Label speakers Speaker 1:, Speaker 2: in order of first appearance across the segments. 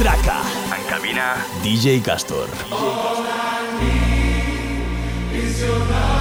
Speaker 1: En cabina, DJ Castor. DJ Castor.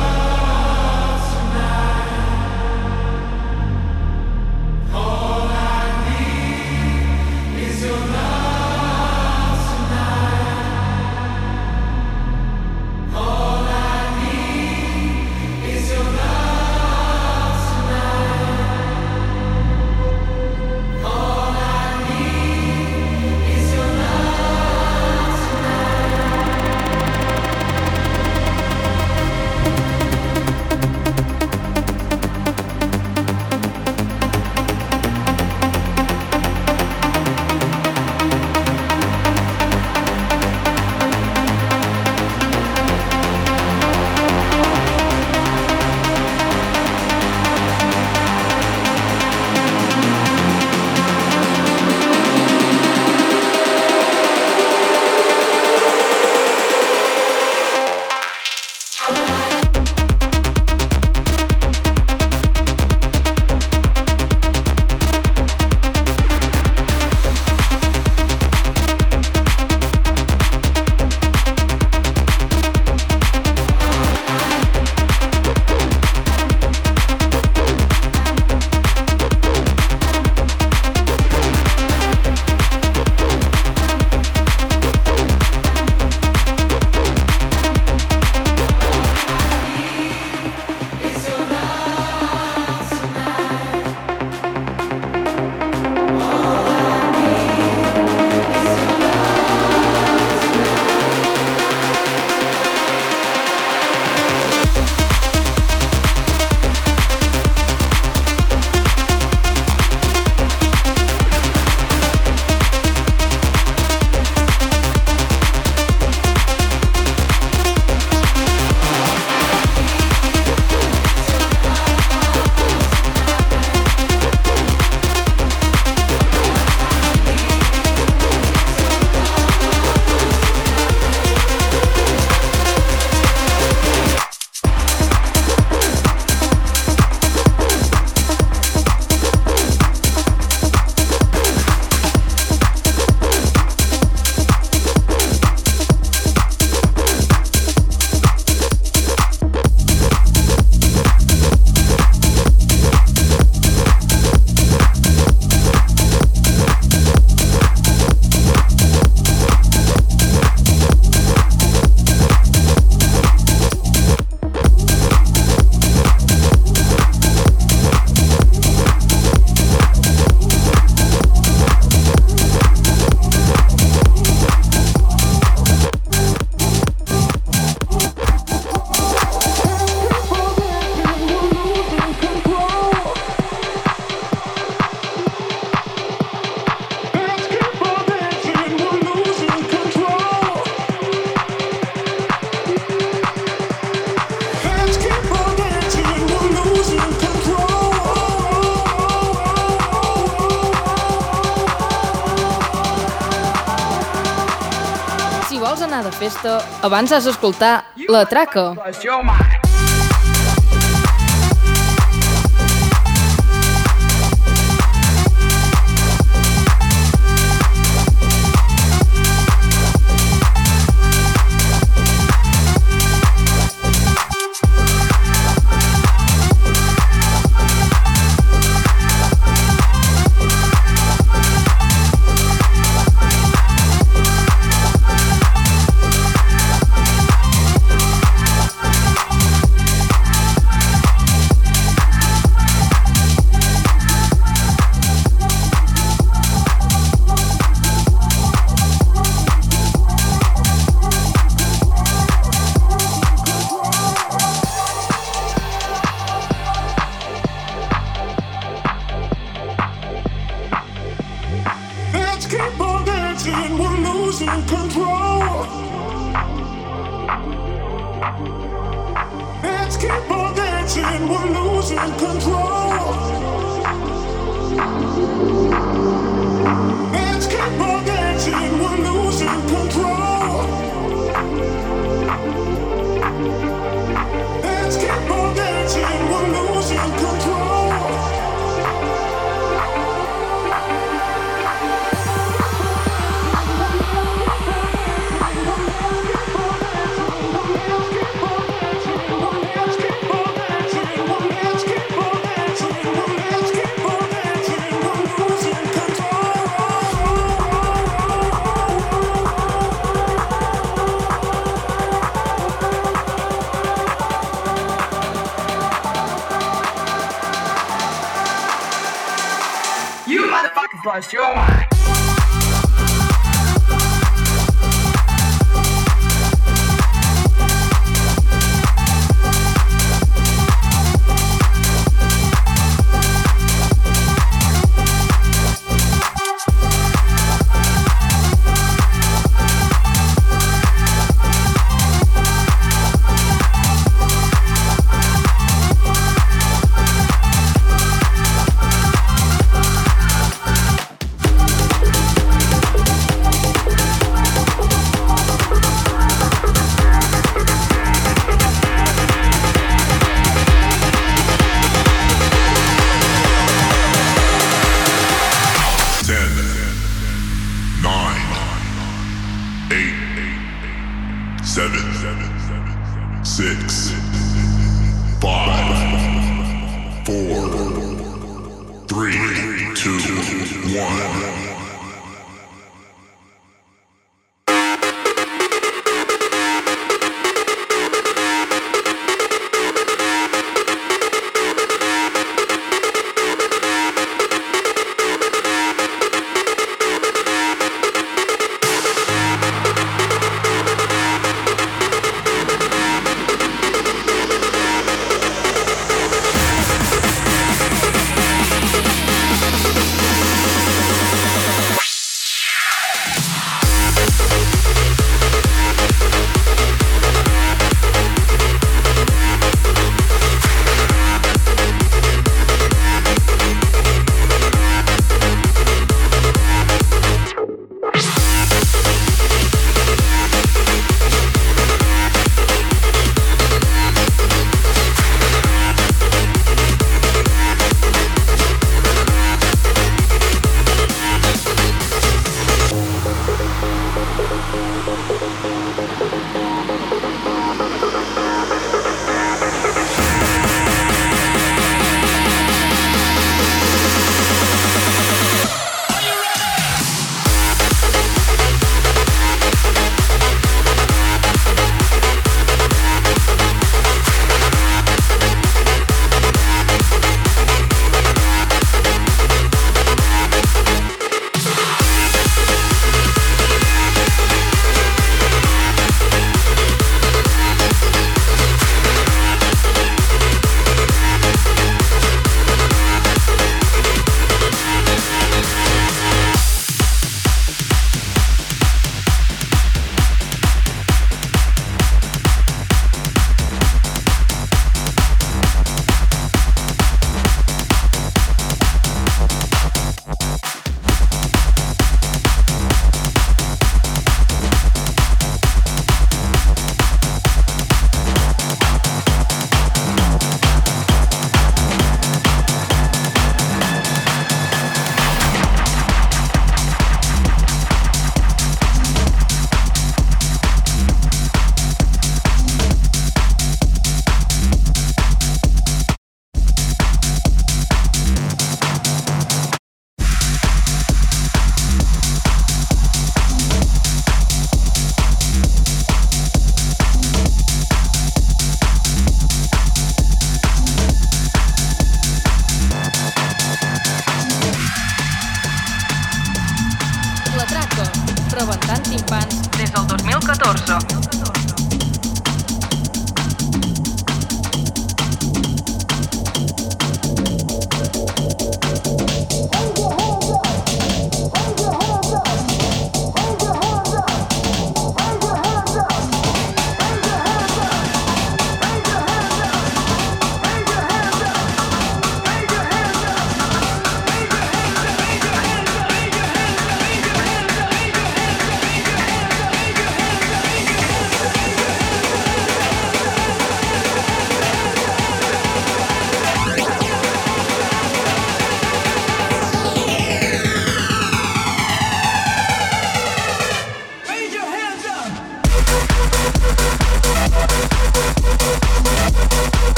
Speaker 2: Abans has d'escoltar La Traca.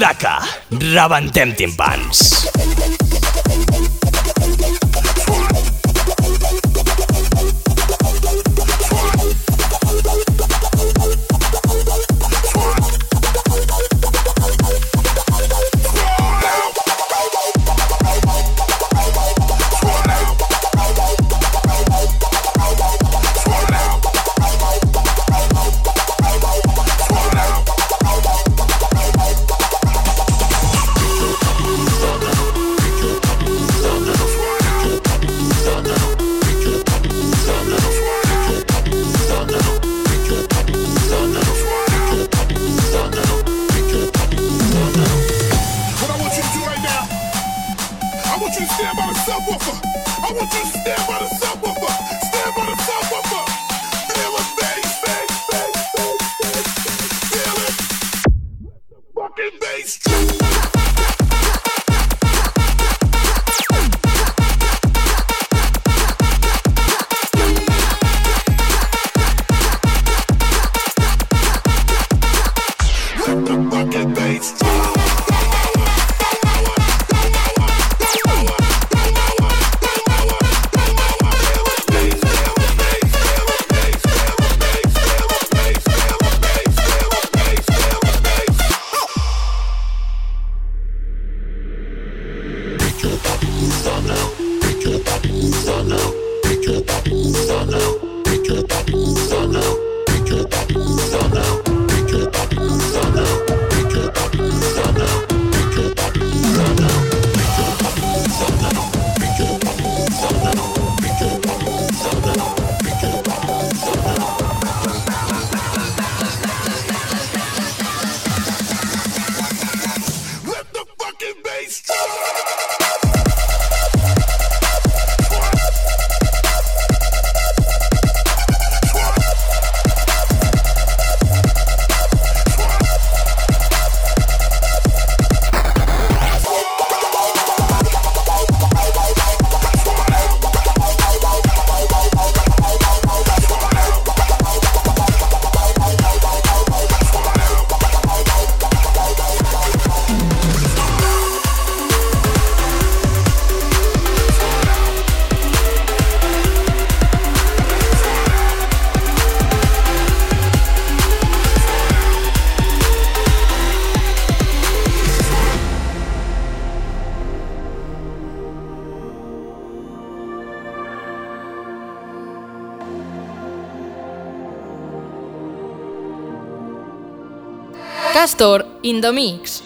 Speaker 3: traca. Rebentem timpans.
Speaker 2: In the mix.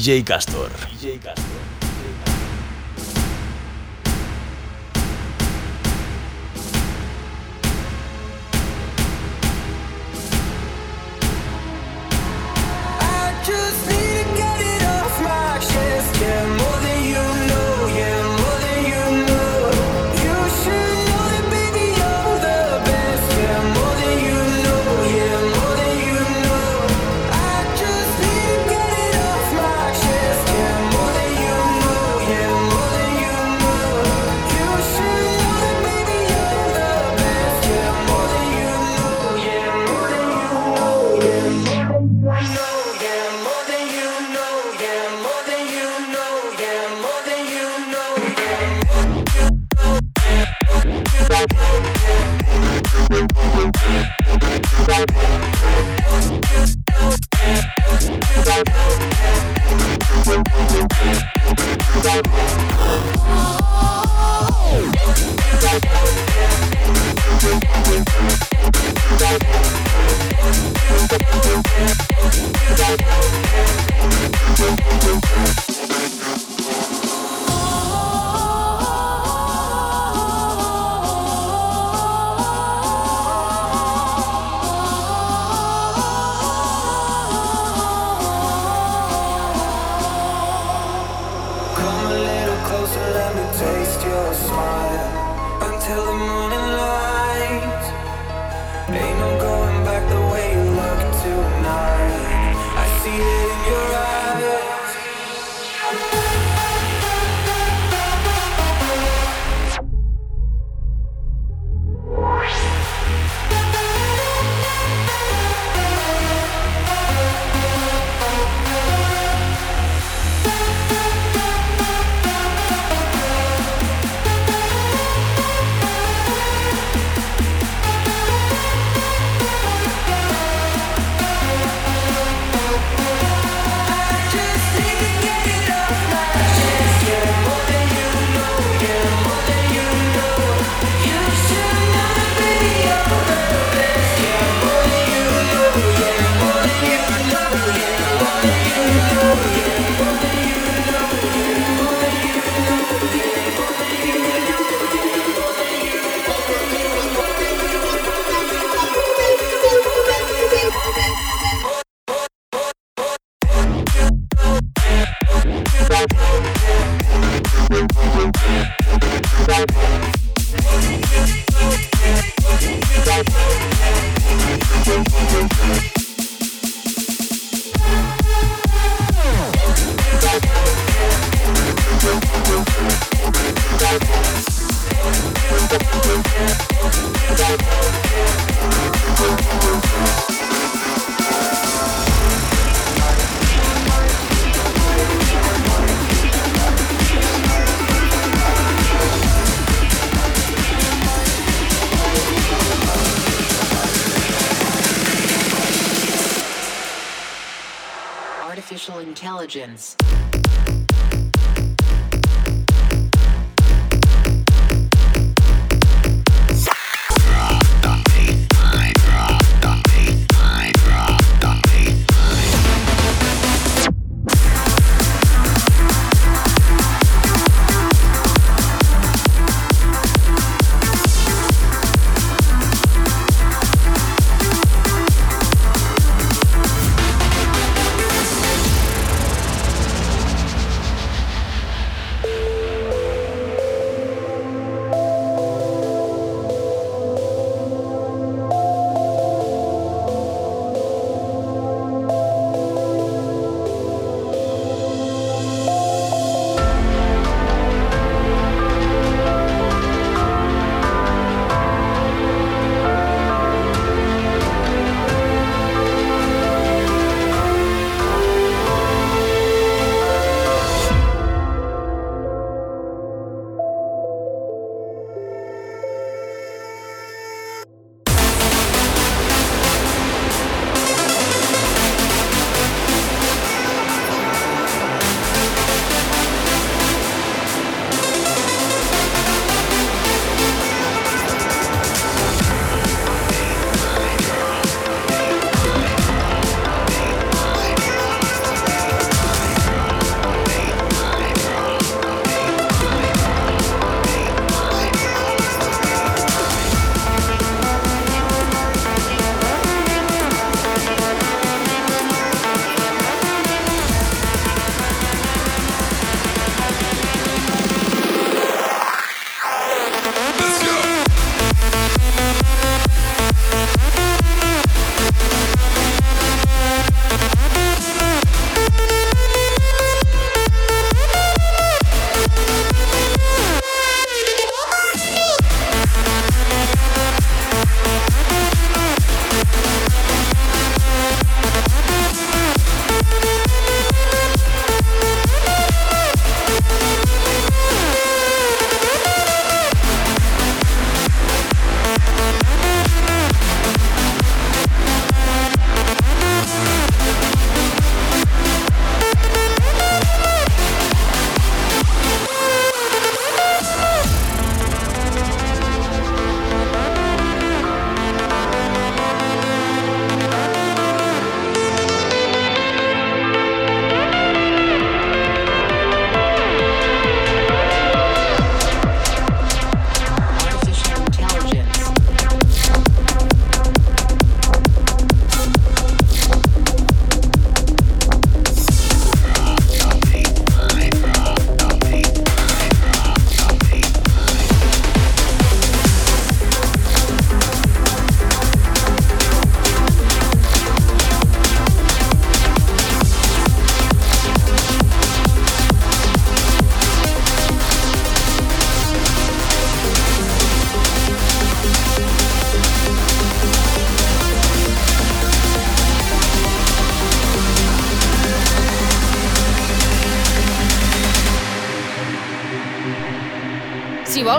Speaker 4: DJ Castor.
Speaker 5: Intelligence.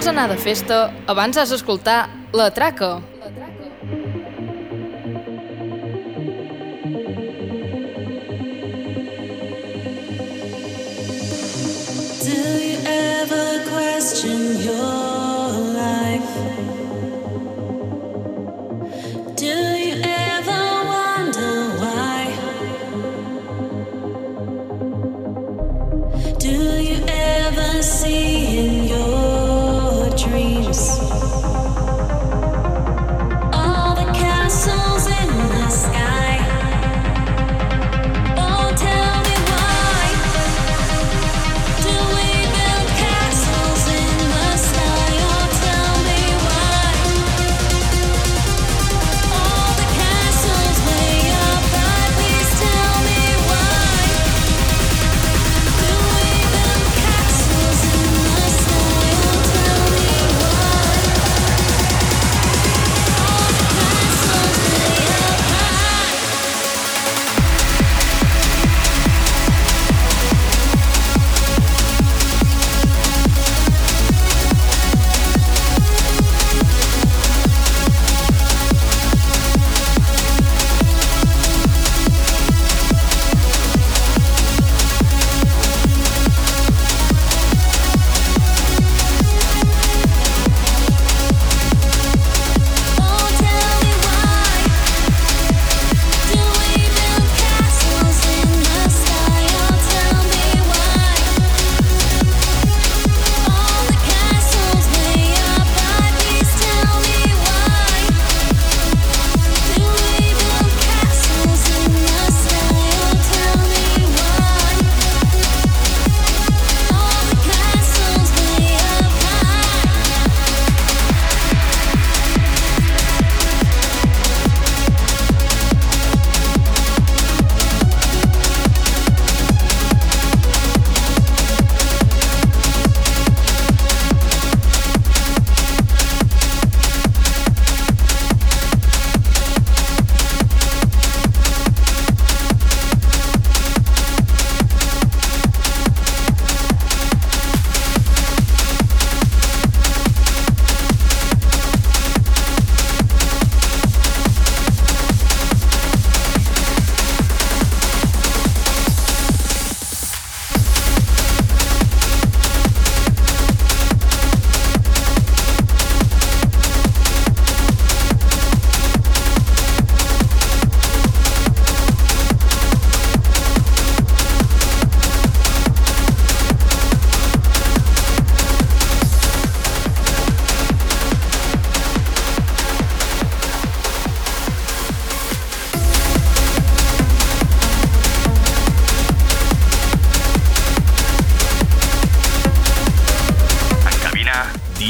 Speaker 6: vols anar de festa, abans has d'escoltar La Traca.
Speaker 7: La Traca. Do you ever question your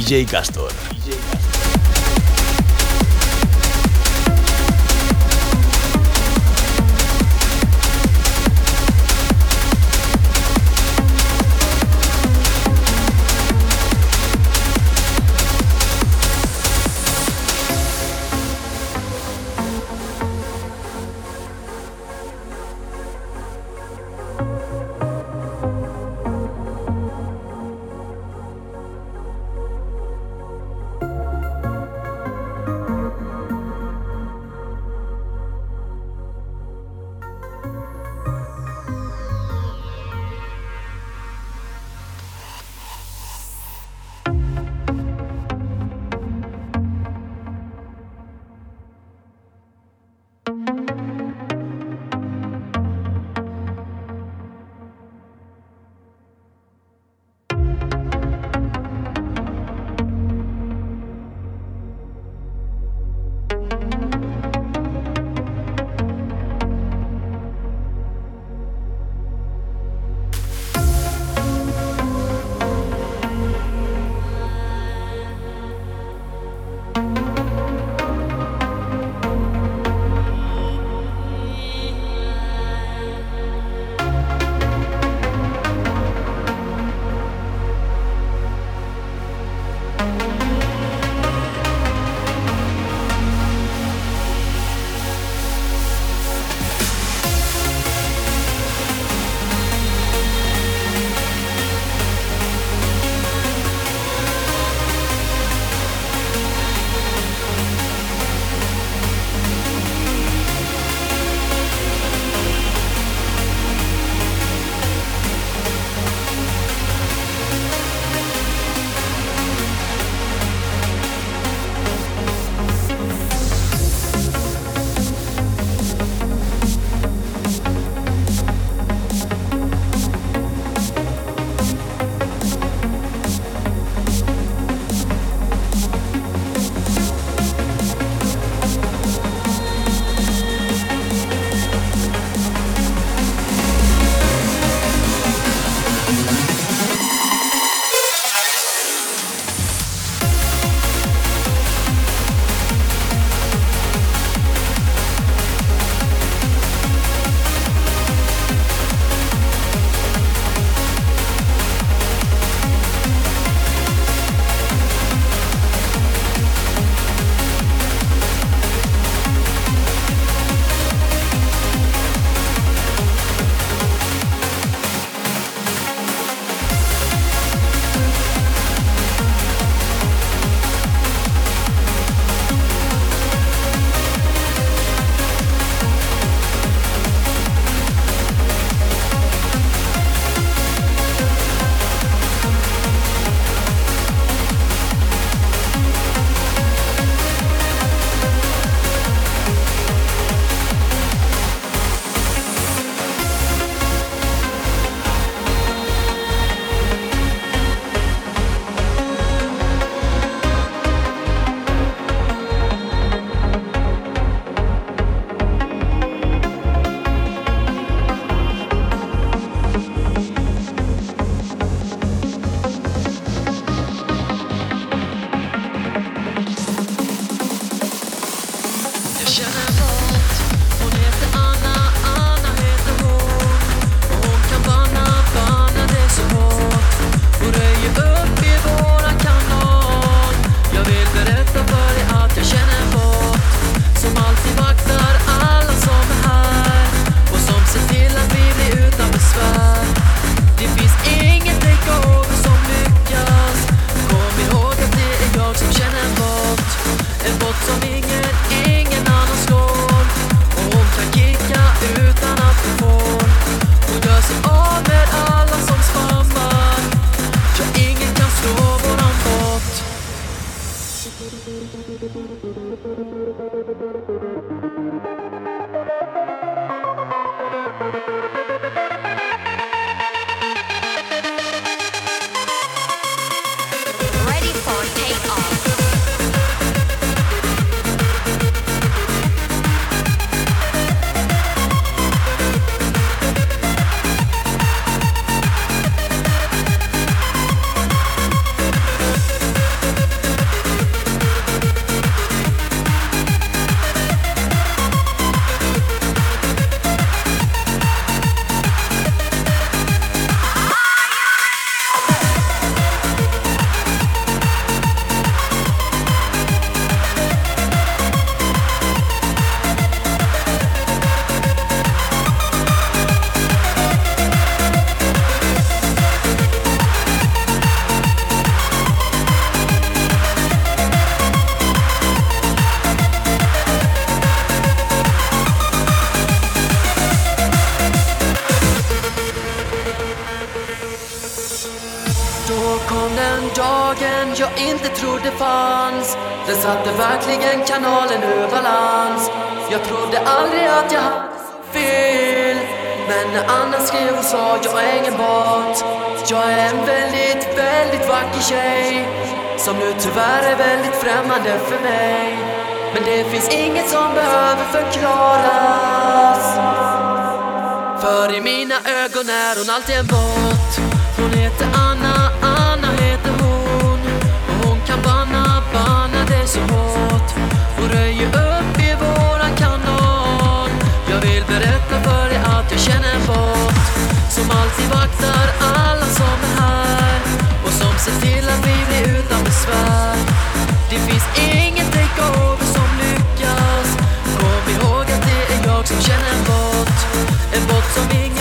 Speaker 7: DJ Castor. Castor. Hade verkligen kanalen ur balans. Jag trodde aldrig att jag hade fel. Men när Anna skrev och sa jag är ingen bot. Jag är en väldigt, väldigt vacker tjej Som nu tyvärr är väldigt främmande för mig. Men det finns inget som behöver förklaras. För i mina ögon är hon alltid en bot. Hon heter Anna ju upp i våran kanon. Jag vill berätta för dig att jag känner en bot Som alltid vaktar alla som är här. Och som ser till att vi blir utan besvär. Det finns ingen takeover som lyckas. Kom ihåg att det är jag som känner en bot En bot som ingen, ingen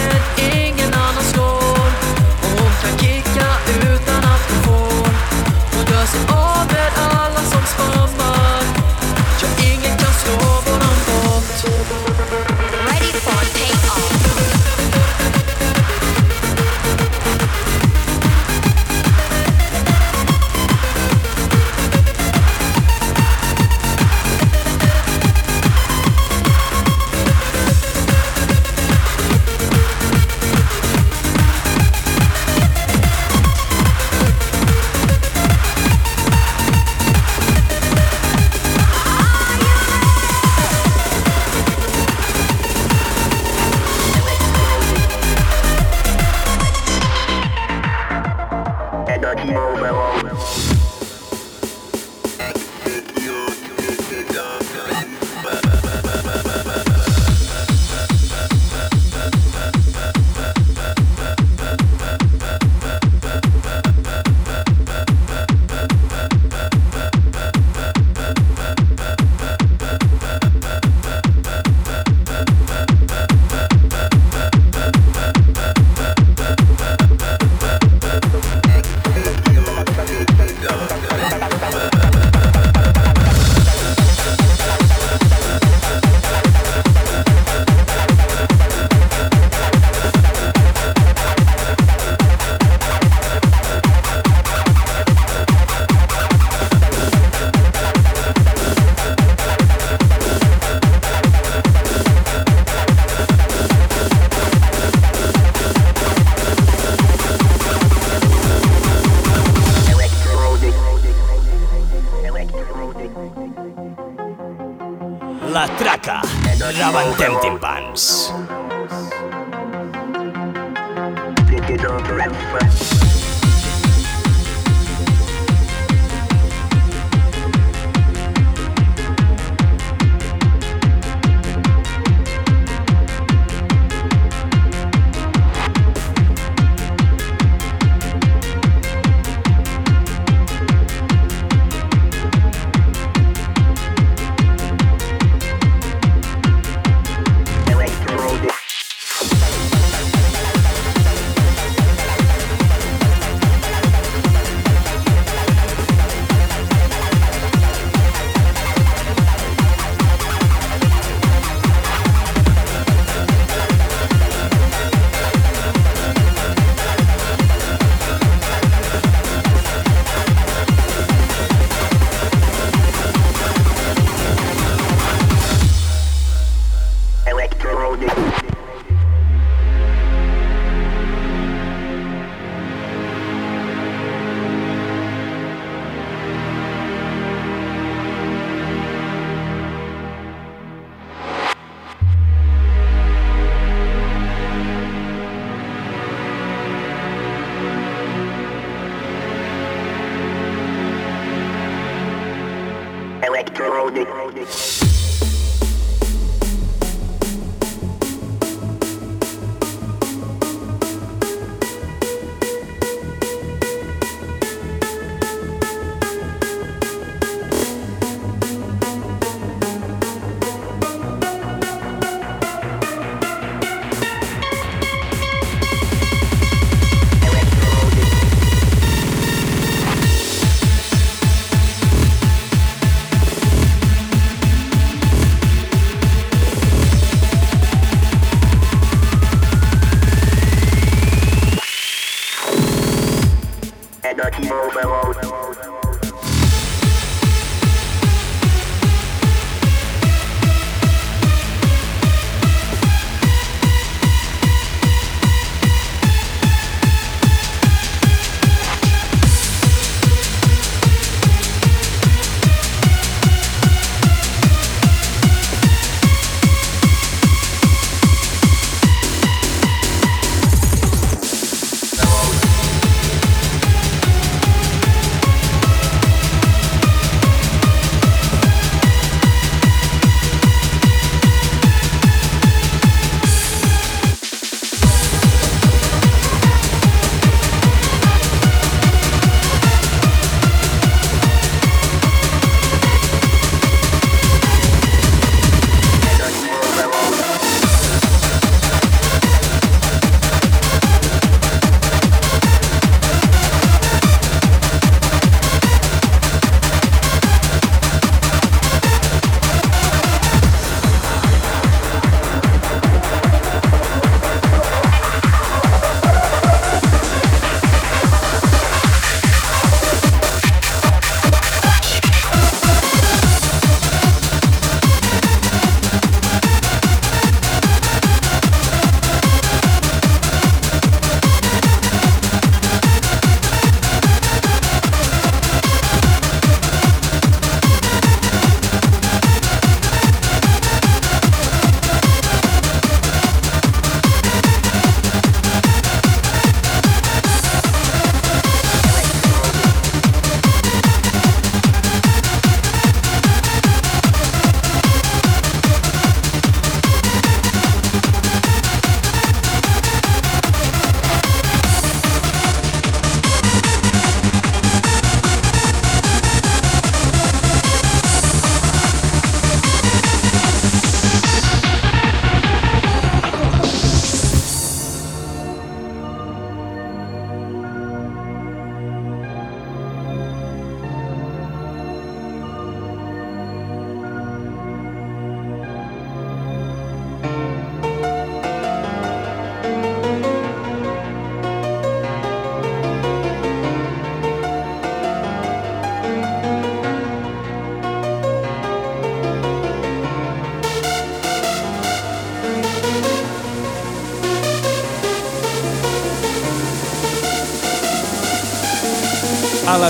Speaker 8: Energy mobile.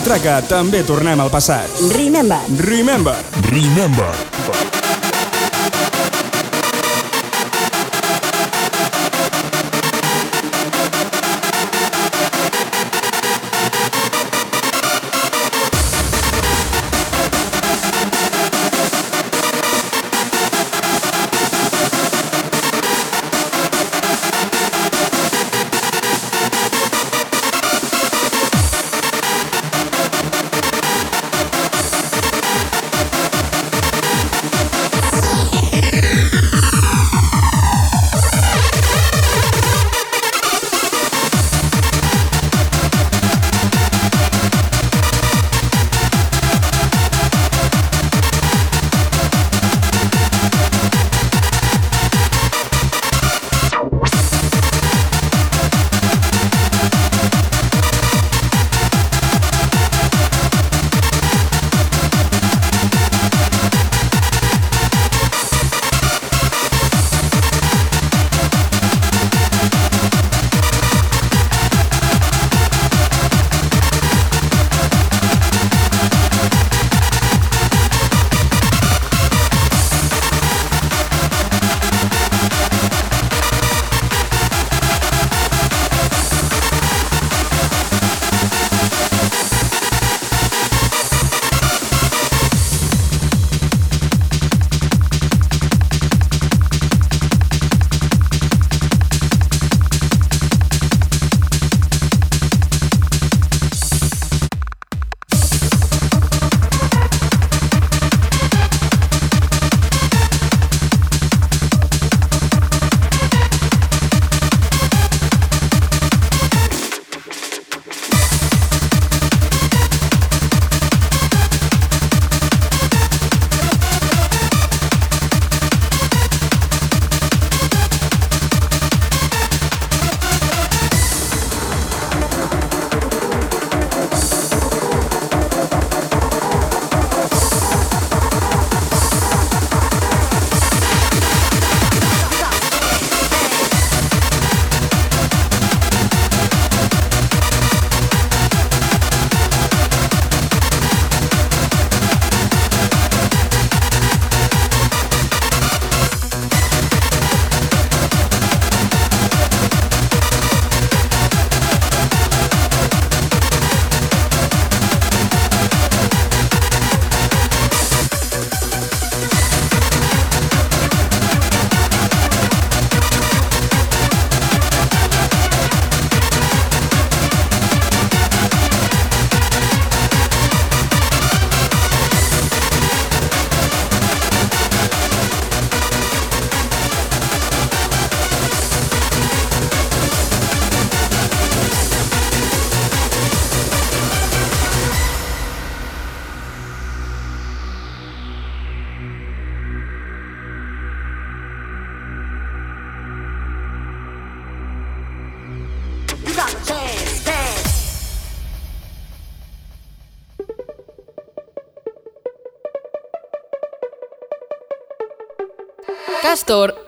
Speaker 9: A la traca també tornem al passat.
Speaker 10: Remember.
Speaker 9: Remember.
Speaker 11: Remember.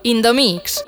Speaker 2: In the mix.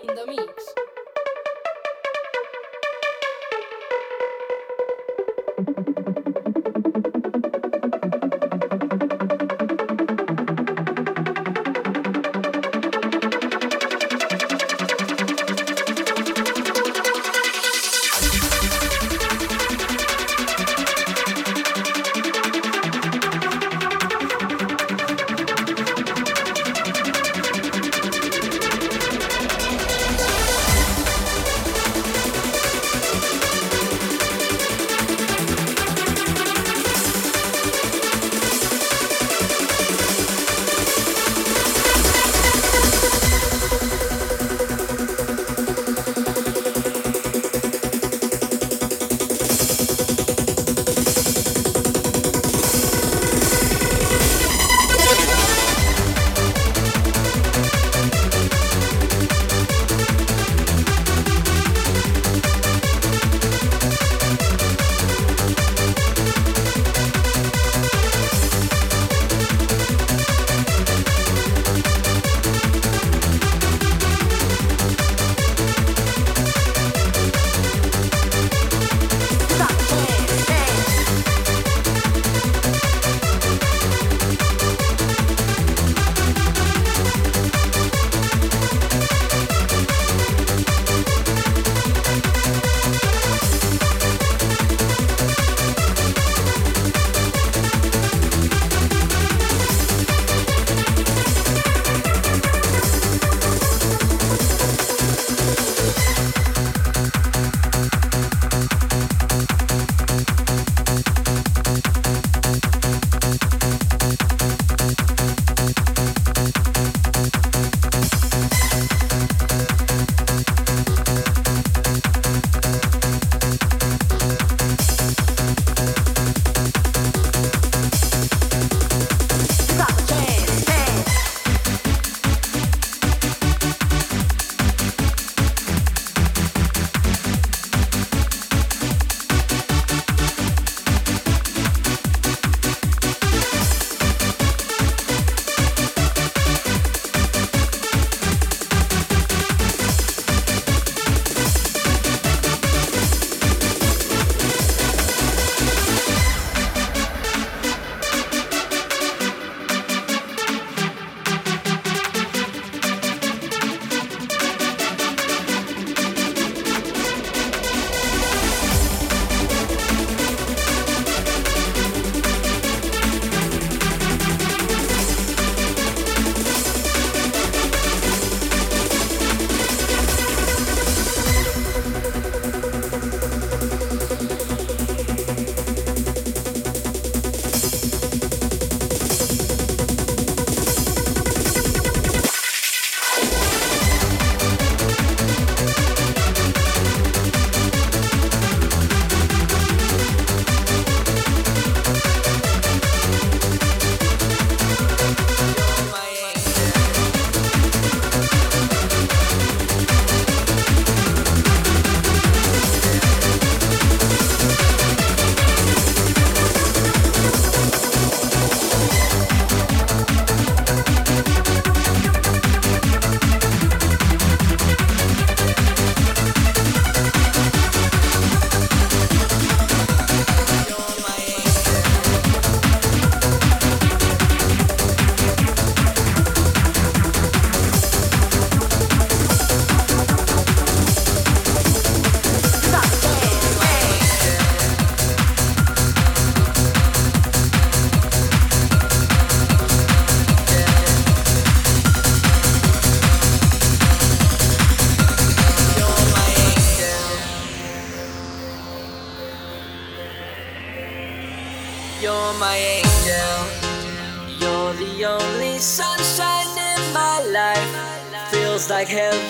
Speaker 12: like hell.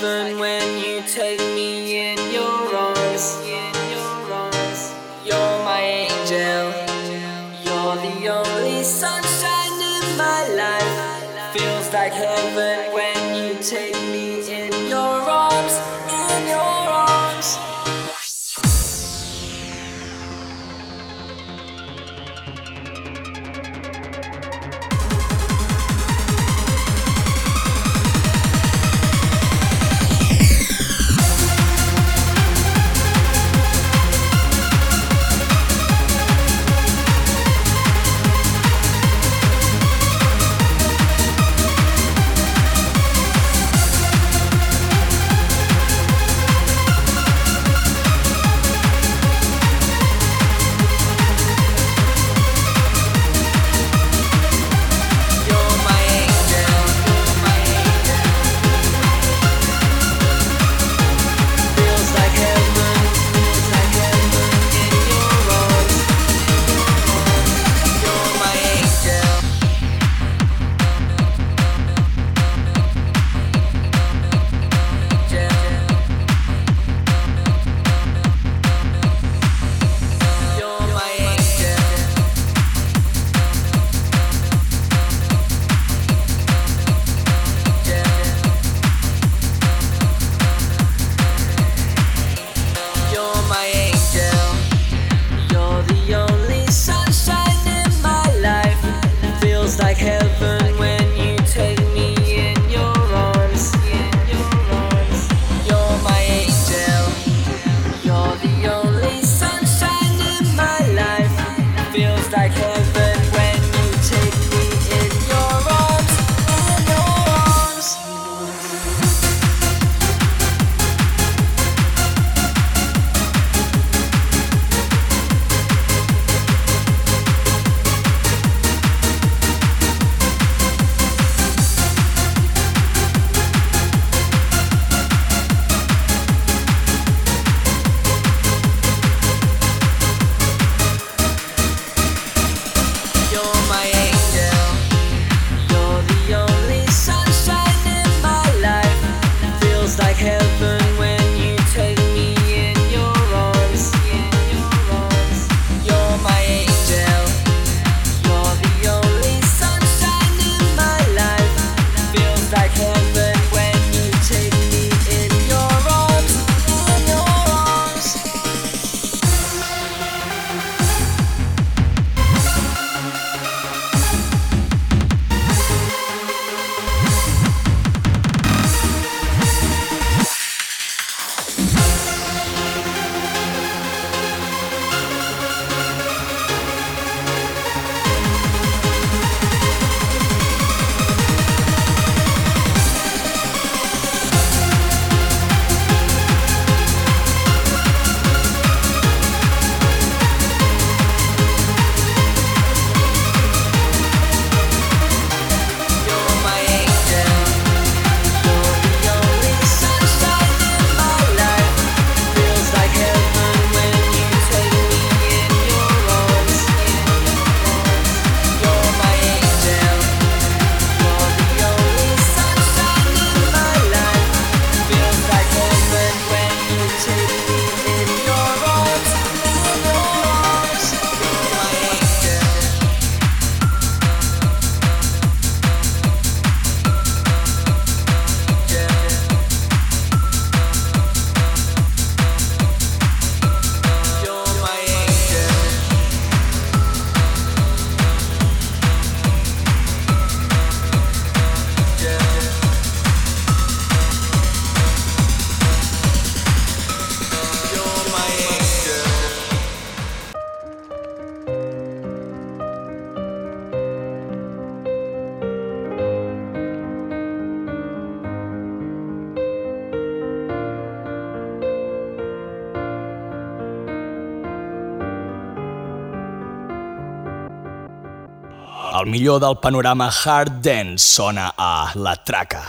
Speaker 1: El millor del panorama hard dance sona a La Traca.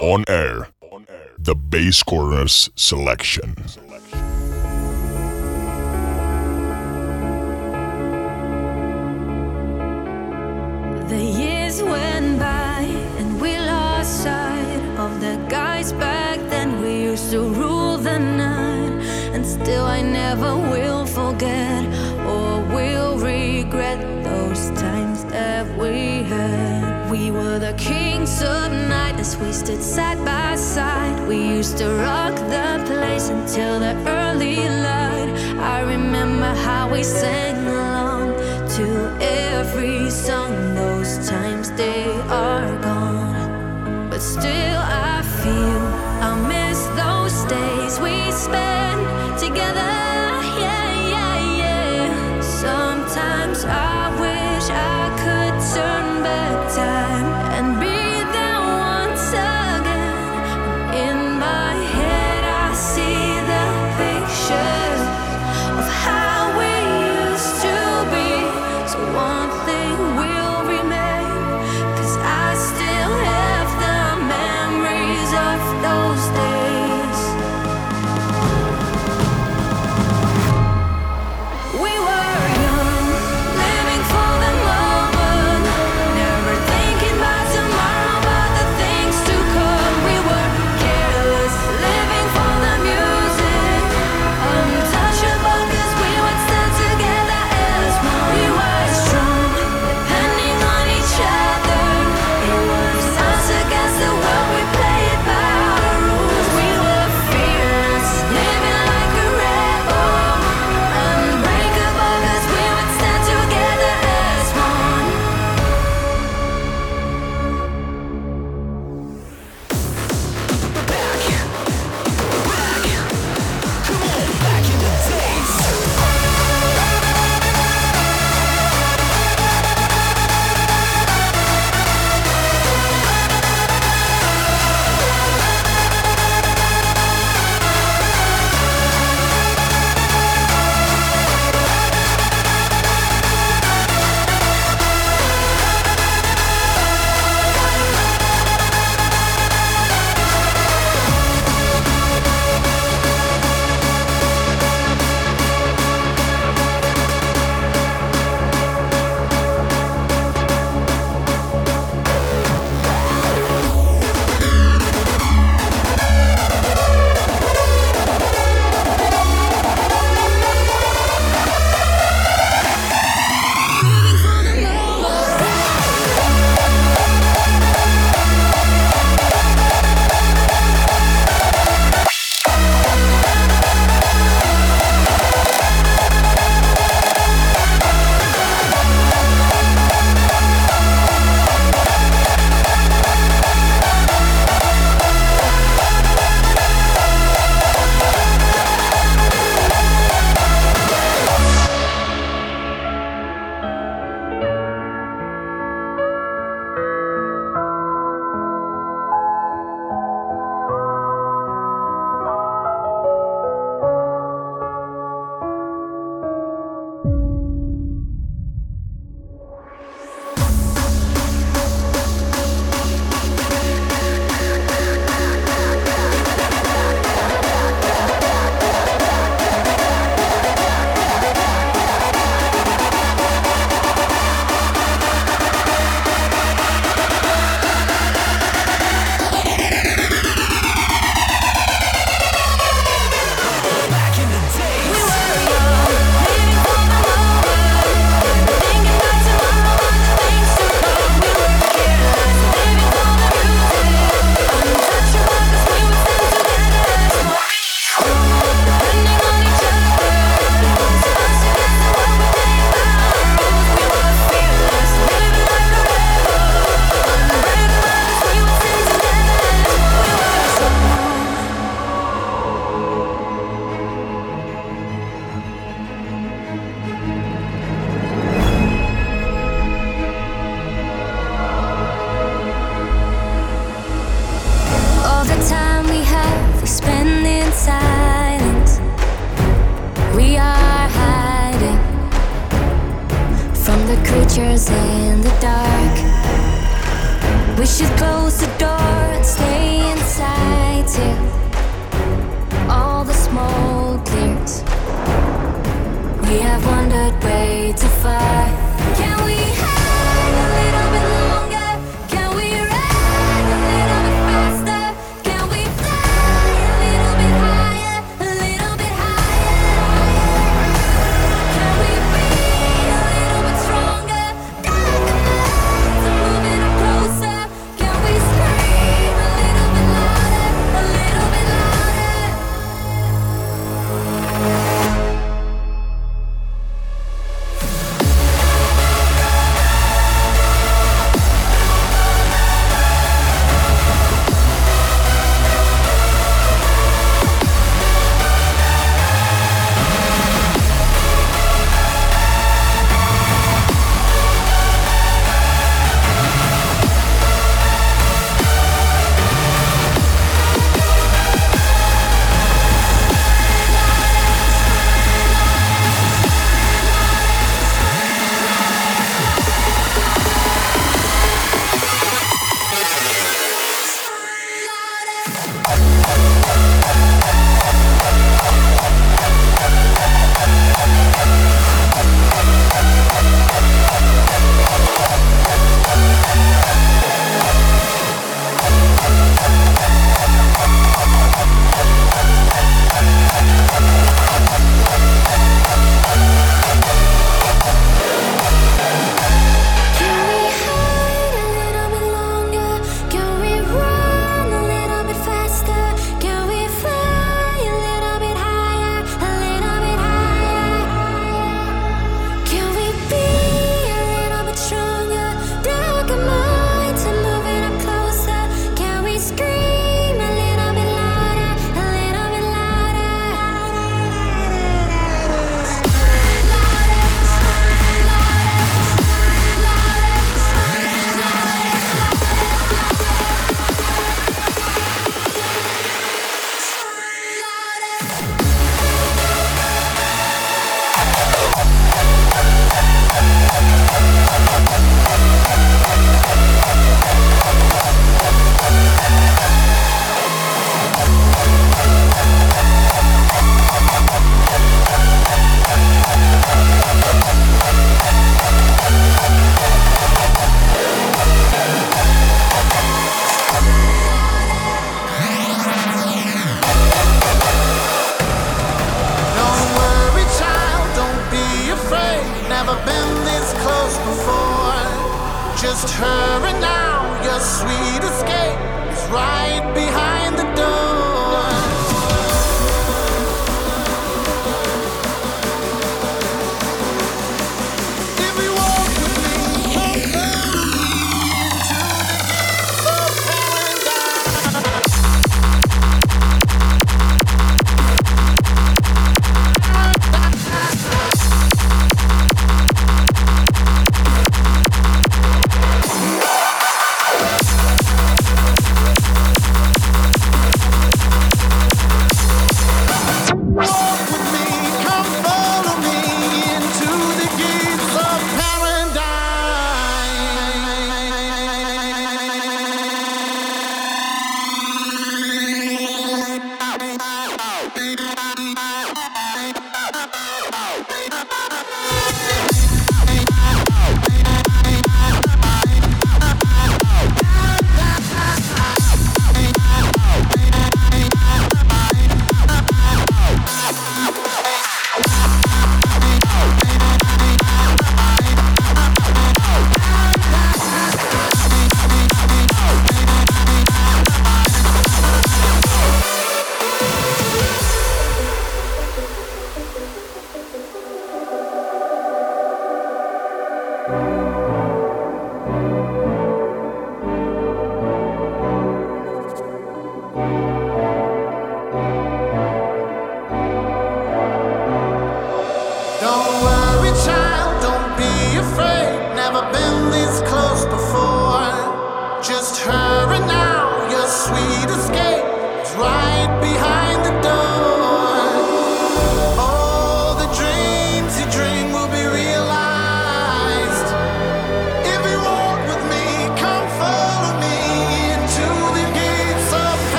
Speaker 11: On Air, The Bass Corners Selection.
Speaker 6: The years went by and we lost sight of the guys back then. We used to rule the night and still I never will forget were the kings of nightness. We stood side by side. We used to rock the place until the early light. I remember how we sang along to every song. Those times they are gone, but still I feel I miss those days we spent.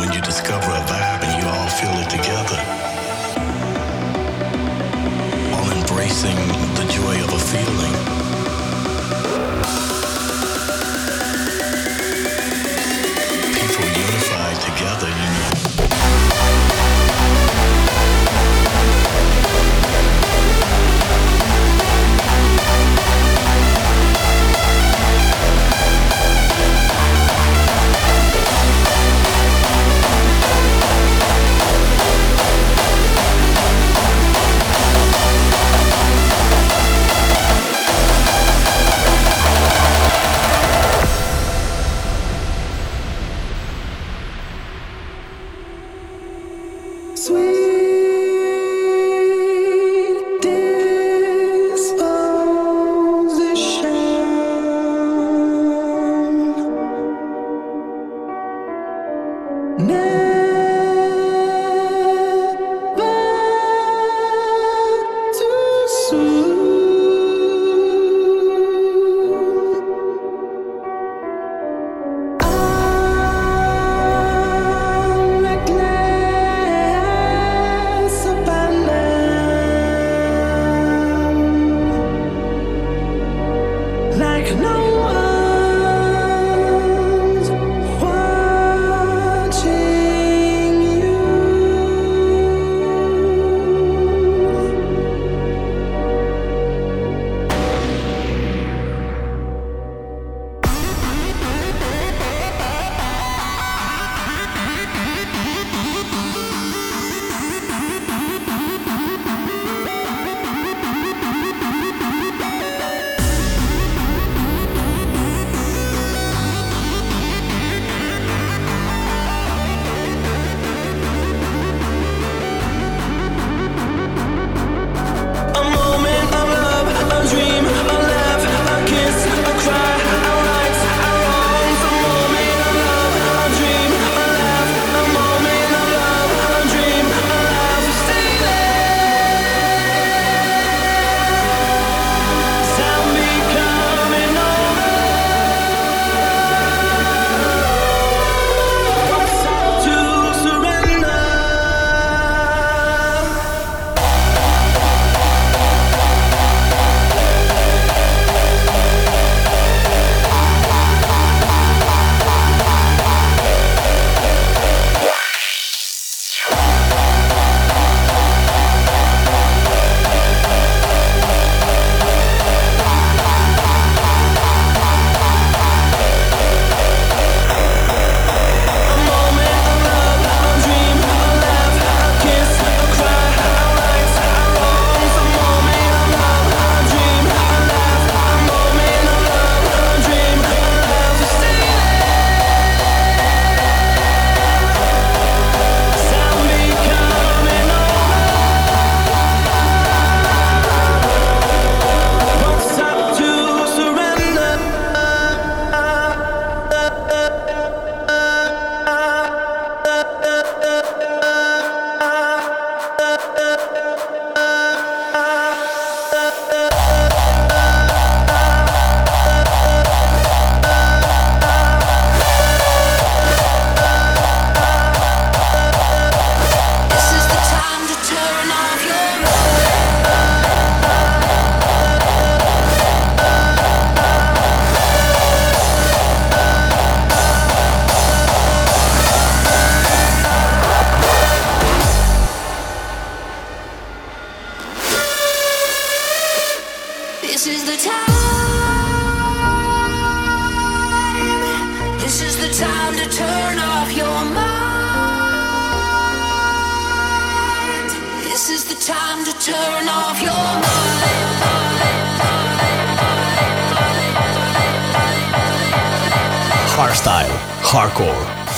Speaker 13: when you discover a vibe and you all feel it together. All embracing the joy of a feeling.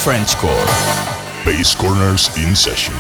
Speaker 1: Frenchcore.
Speaker 11: Basscornerz in session.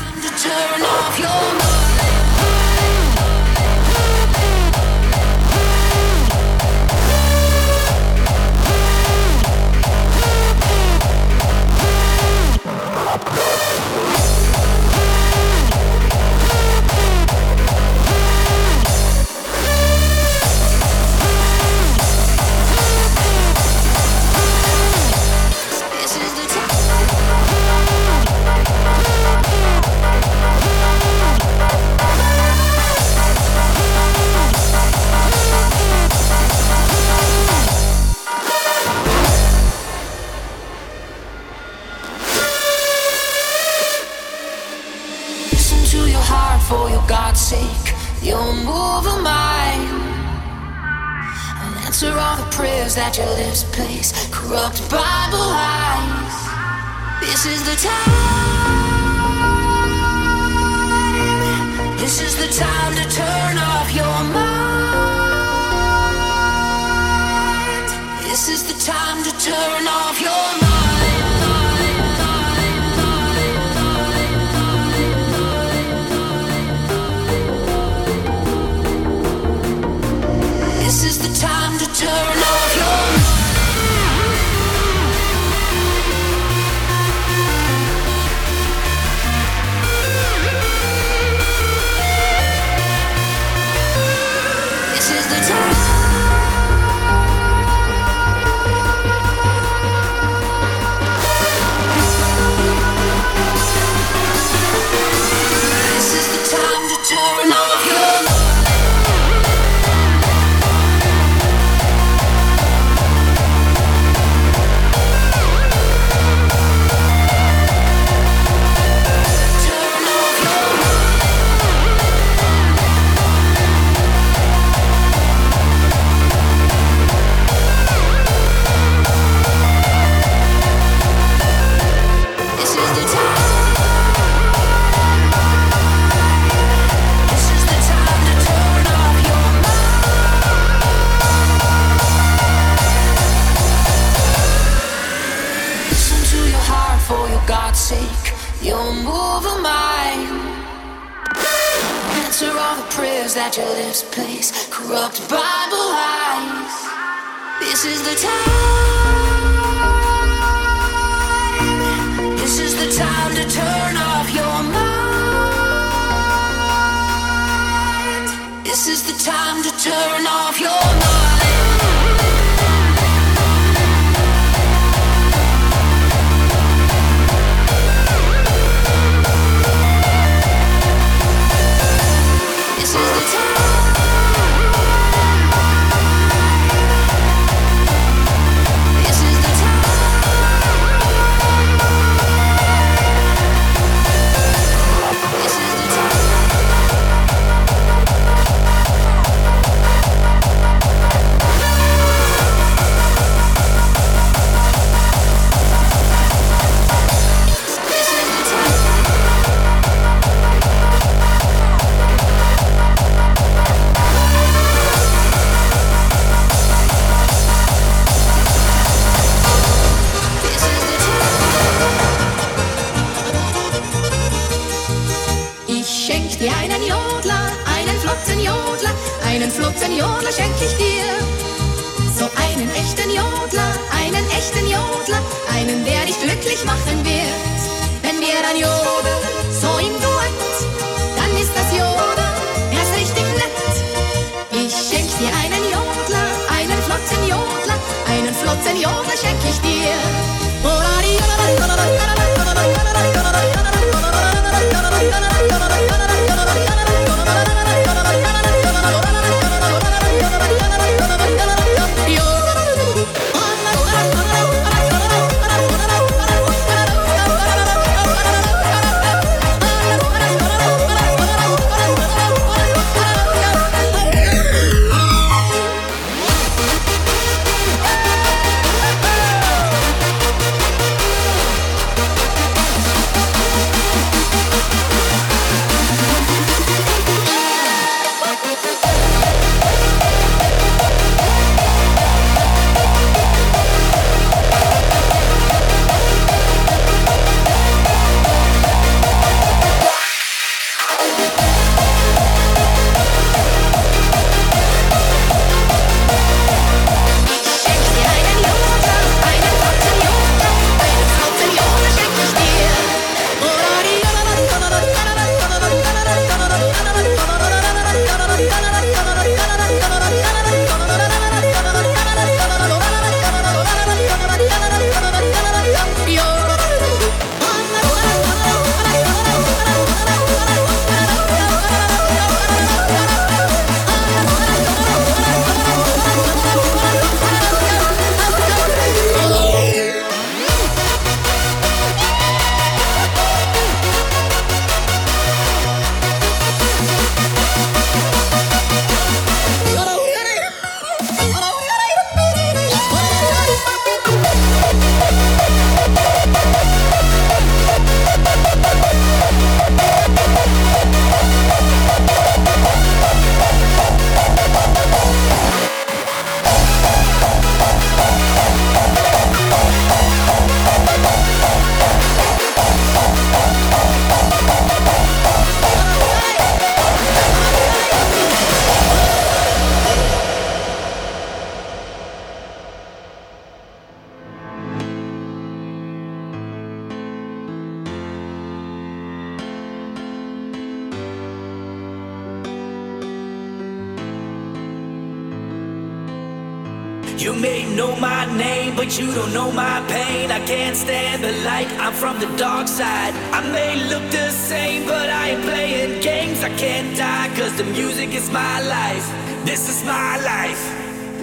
Speaker 14: You may know my name, but you don't know my pain. I can't stand the light, I'm from the dark side. I may look the same, but I ain't playing games. I can't die, cause the music is my life. This is my life,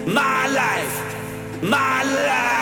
Speaker 14: my life, my life.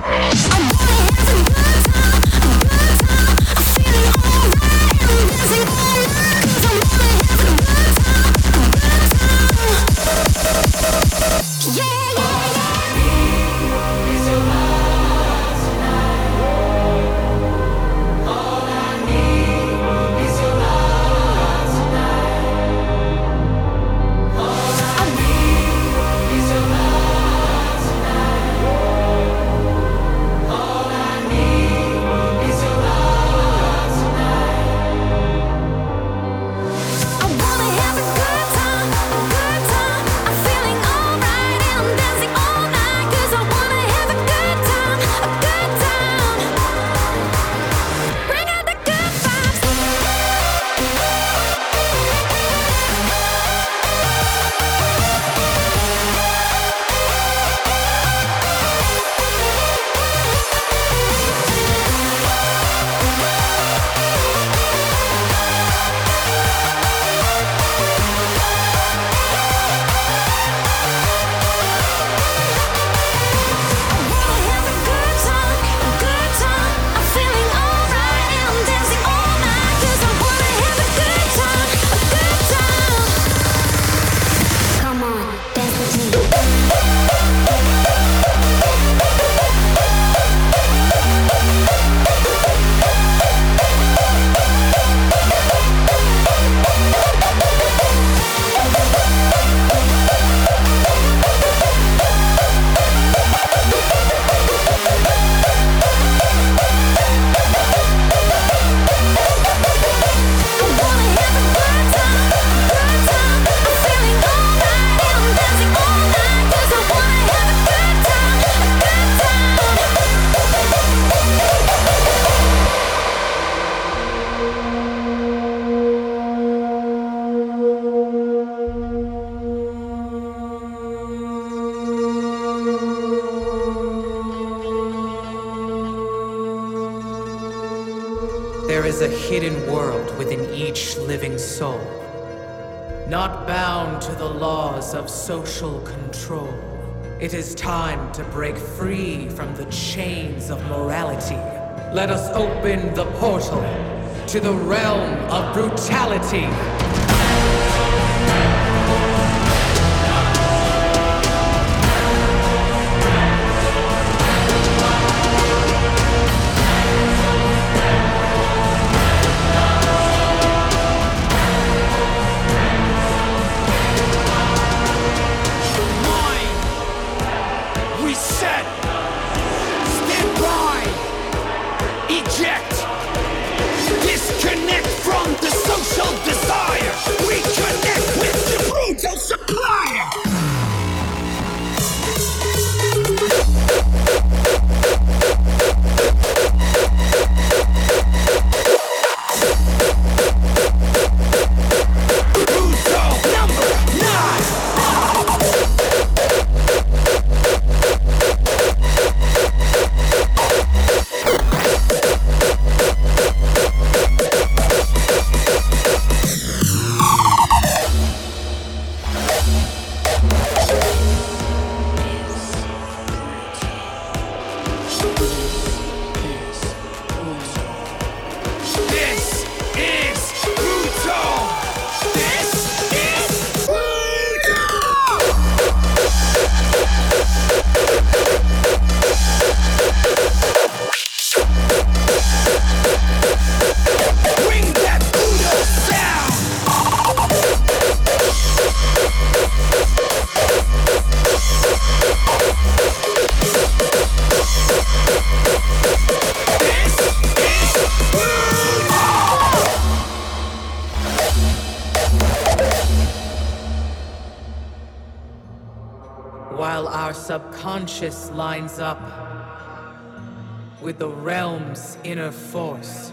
Speaker 6: Oh. Social control. It is time to break free from the chains of morality. Let us open the portal to the realm of brutality.
Speaker 15: Subconscious lines up with the realm's inner force.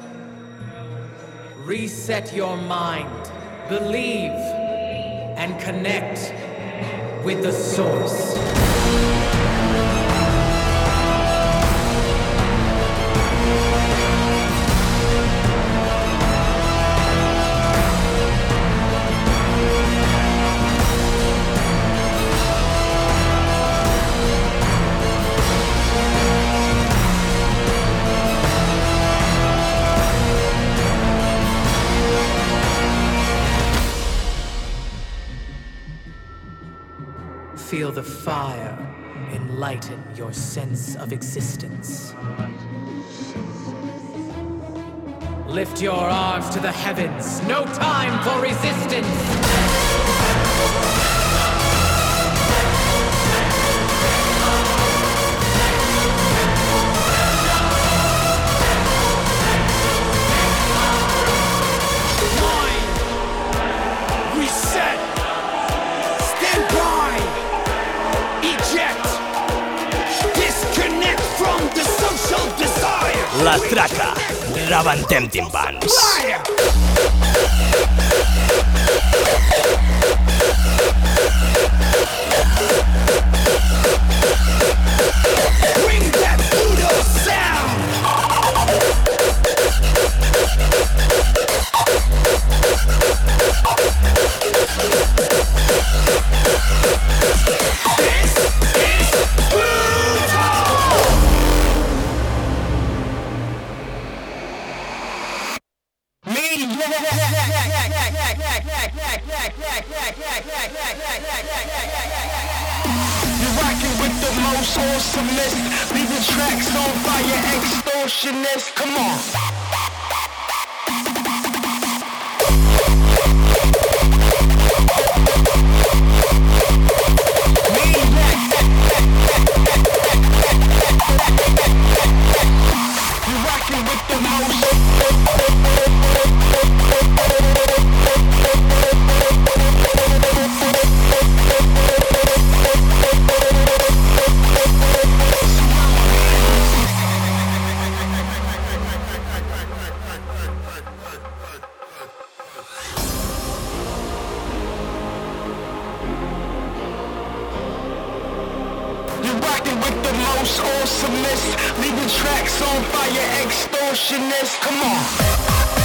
Speaker 15: Reset your mind, believe, and connect with the source. Sense of existence. Lift your arms to the heavens. No time for resistance.
Speaker 1: Matraca. Rebentem timpans.
Speaker 16: Fire!
Speaker 4: Leaving tracks on fire, extortionist. Come on.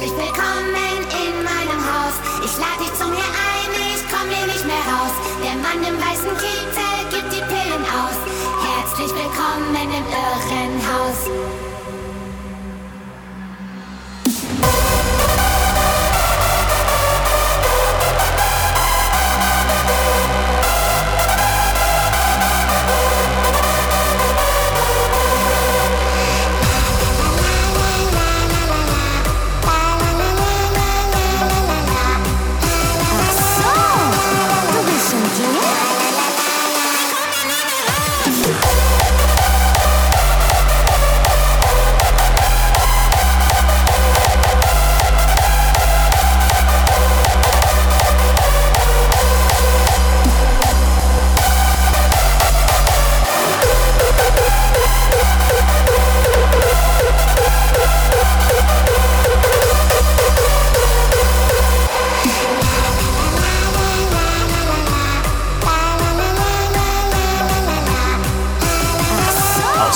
Speaker 17: Herzlich willkommen in meinem Haus. Ich lade dich zu mir ein, ich komm hier nicht mehr raus. Der Mann im weißen Kittel gibt die Pillen aus. Herzlich willkommen im Irrenhaus.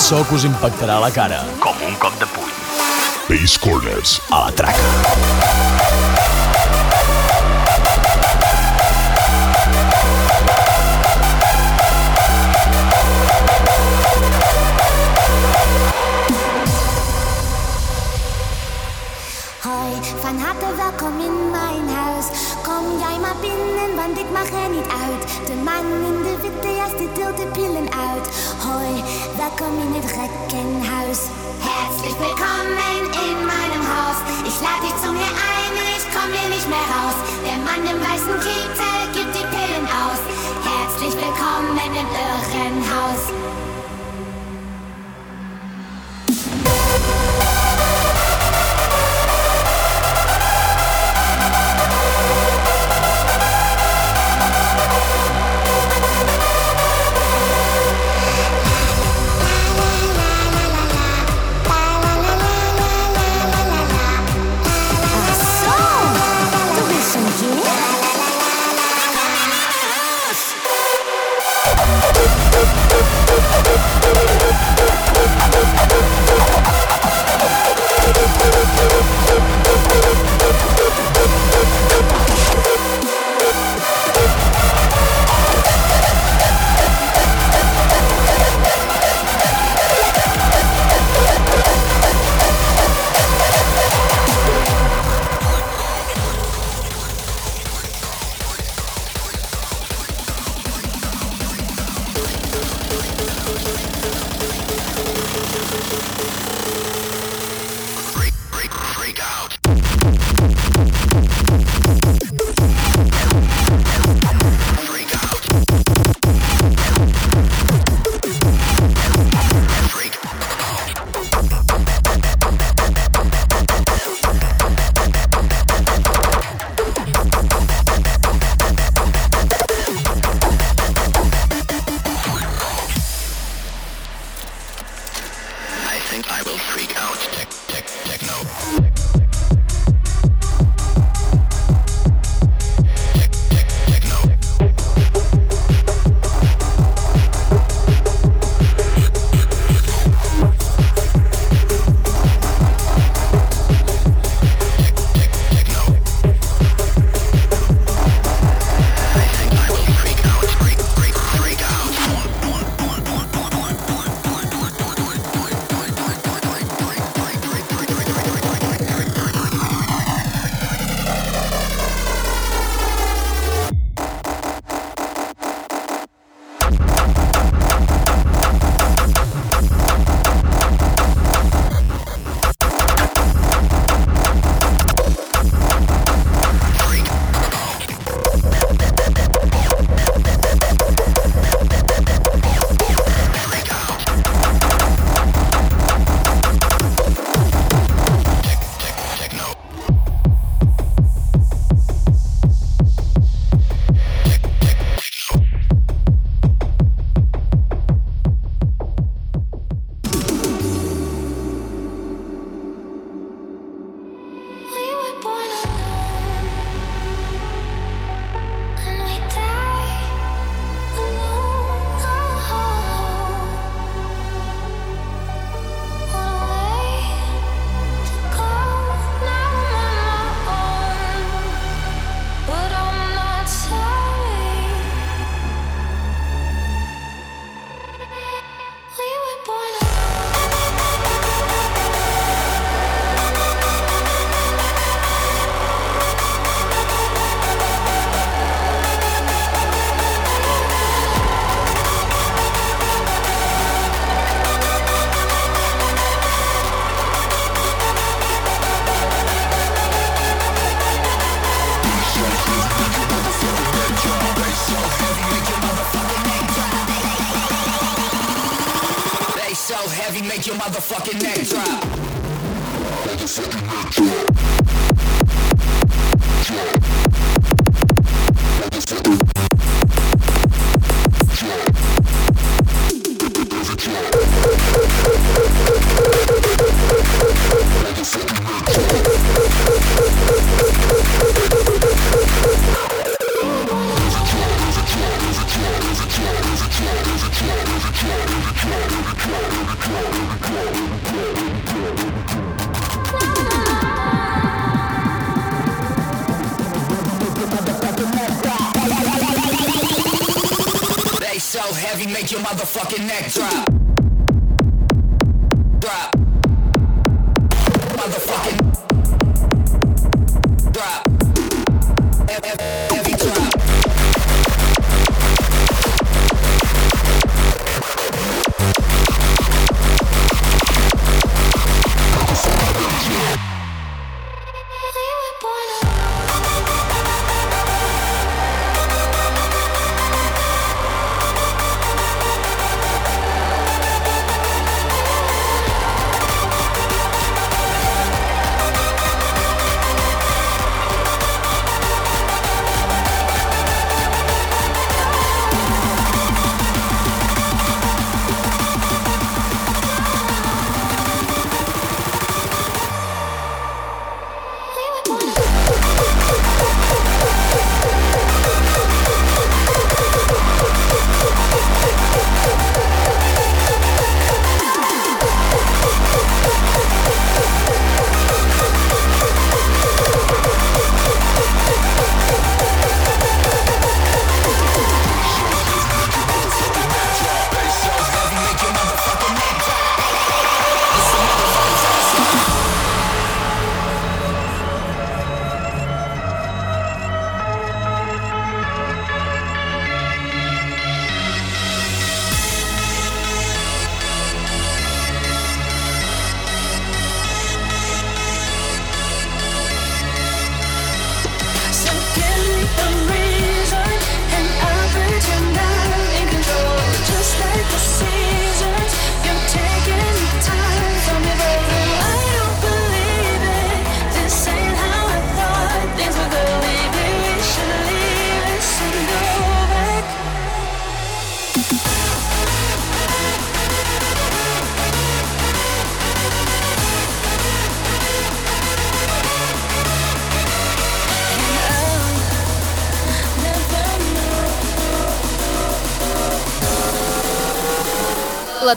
Speaker 1: So que us impactarà a la cara. Com un cop de puny.
Speaker 11: Bass Corners.
Speaker 1: A la traca.
Speaker 17: Welkom in het Reckenhaus. Herzlich willkommen in meinem Haus. Ich lade dich zu mir ein, ich komm hier nicht mehr raus. Der Mann im weißen Kittel gibt die Pillen aus. Herzlich willkommen im Irrenhaus.
Speaker 6: どんどんどんどんどんどんどん。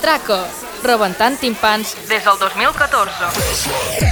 Speaker 6: La Traca, rebentant timpans des del 2014.